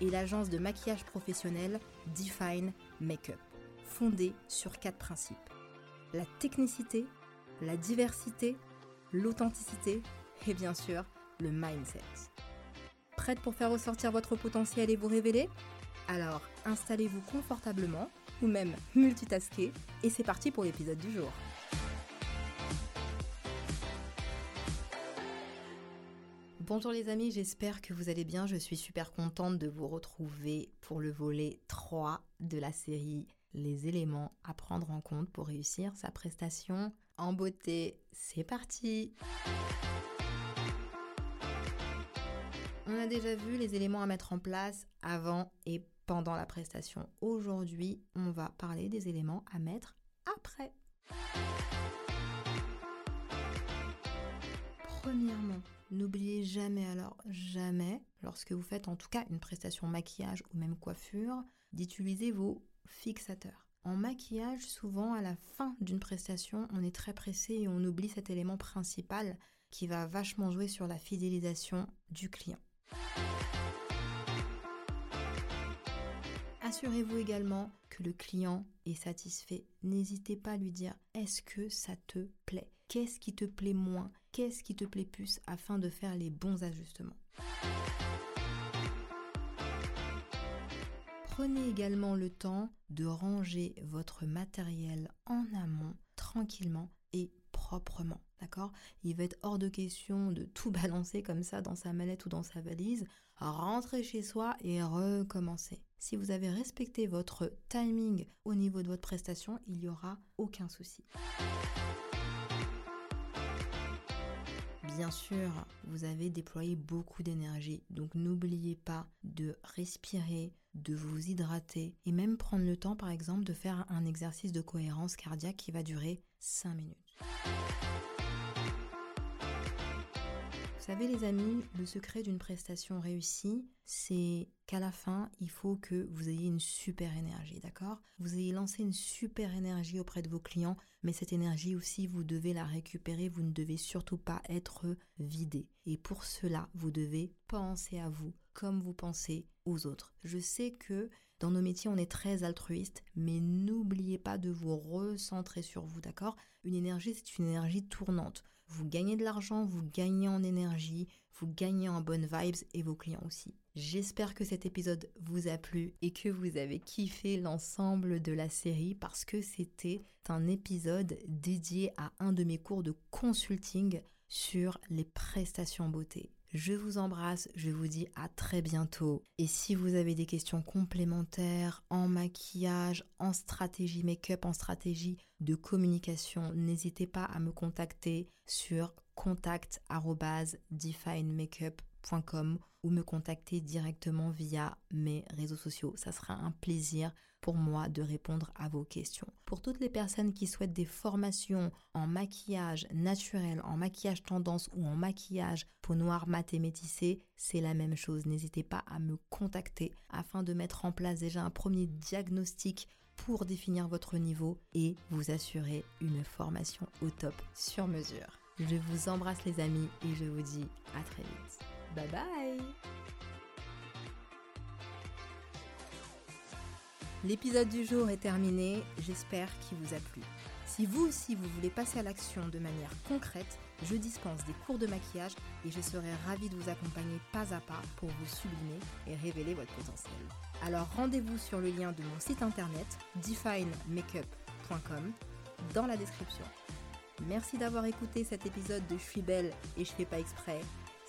et l'agence de maquillage professionnel Define Makeup, fondée sur quatre principes. La technicité, la diversité, l'authenticité et bien sûr le mindset. Prête pour faire ressortir votre potentiel et vous révéler? Alors installez-vous confortablement ou même multitasker et c'est parti pour l'épisode du jour. Bonjour les amis, j'espère que vous allez bien. Je suis super contente de vous retrouver pour le volet 3 de la série Les éléments à prendre en compte pour réussir sa prestation en beauté. C'est parti On a déjà vu les éléments à mettre en place avant et pendant la prestation. Aujourd'hui, on va parler des éléments à mettre après. N'oubliez jamais alors jamais, lorsque vous faites en tout cas une prestation maquillage ou même coiffure, d'utiliser vos fixateurs. En maquillage, souvent à la fin d'une prestation, on est très pressé et on oublie cet élément principal qui va vachement jouer sur la fidélisation du client. Assurez-vous également que le client est satisfait. N'hésitez pas à lui dire est-ce que ça te plaît? Qu'est-ce qui te plaît moins? Qu'est-ce qui te plaît plus afin de faire les bons ajustements? Prenez également le temps de ranger votre matériel en amont tranquillement et proprement. D'accord? Il va être hors de question de tout balancer comme ça dans sa mallette ou dans sa valise, rentrer chez soi et recommencer. Si vous avez respecté votre timing au niveau de votre prestation, il n'y aura aucun souci. Bien sûr, vous avez déployé beaucoup d'énergie, donc n'oubliez pas de respirer, de vous hydrater et même prendre le temps par exemple de faire un exercice de cohérence cardiaque qui va durer 5 minutes. Vous savez les amis, le secret d'une prestation réussie, c'est qu'à la fin, il faut que vous ayez une super énergie, d'accord? Vous ayez lancé une super énergie auprès de vos clients, mais cette énergie aussi, vous devez la récupérer, vous ne devez surtout pas être vidé. Et pour cela, vous devez penser à vous comme vous pensez aux autres. Je sais que dans nos métiers, on est très altruiste, mais n'oubliez pas de vous recentrer sur vous, d'accord? Une énergie, c'est une énergie tournante. Vous gagnez de l'argent, vous gagnez en énergie, vous gagnez en bonnes vibes et vos clients aussi. J'espère que cet épisode vous a plu et que vous avez kiffé l'ensemble de la série parce que c'était un épisode dédié à un de mes cours de consulting sur les prestations beauté. Je vous embrasse, je vous dis à très bientôt. Et si vous avez des questions complémentaires en maquillage, en stratégie make-up, en stratégie de communication, n'hésitez pas à me contacter sur contact@definemakeup ou me contacter directement via mes réseaux sociaux. Ça sera un plaisir pour moi de répondre à vos questions. Pour toutes les personnes qui souhaitent des formations en maquillage naturel, en maquillage tendance ou en maquillage peau noire mat et métissée, c'est la même chose. N'hésitez pas à me contacter afin de mettre en place déjà un premier diagnostic pour définir votre niveau et vous assurer une formation au top sur mesure. Je vous embrasse les amis et je vous dis à très vite. Bye bye L'épisode du jour est terminé, j'espère qu'il vous a plu. Si vous aussi vous voulez passer à l'action de manière concrète, je dispense des cours de maquillage et je serai ravie de vous accompagner pas à pas pour vous sublimer et révéler votre potentiel. Alors rendez-vous sur le lien de mon site internet definemakeup.com dans la description. Merci d'avoir écouté cet épisode de Je suis belle et je fais pas exprès.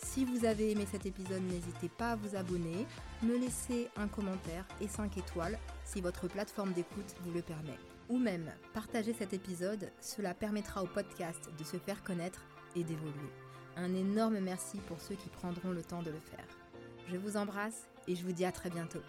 Si vous avez aimé cet épisode, n'hésitez pas à vous abonner, me laisser un commentaire et 5 étoiles si votre plateforme d'écoute vous le permet. Ou même partager cet épisode, cela permettra au podcast de se faire connaître et d'évoluer. Un énorme merci pour ceux qui prendront le temps de le faire. Je vous embrasse et je vous dis à très bientôt.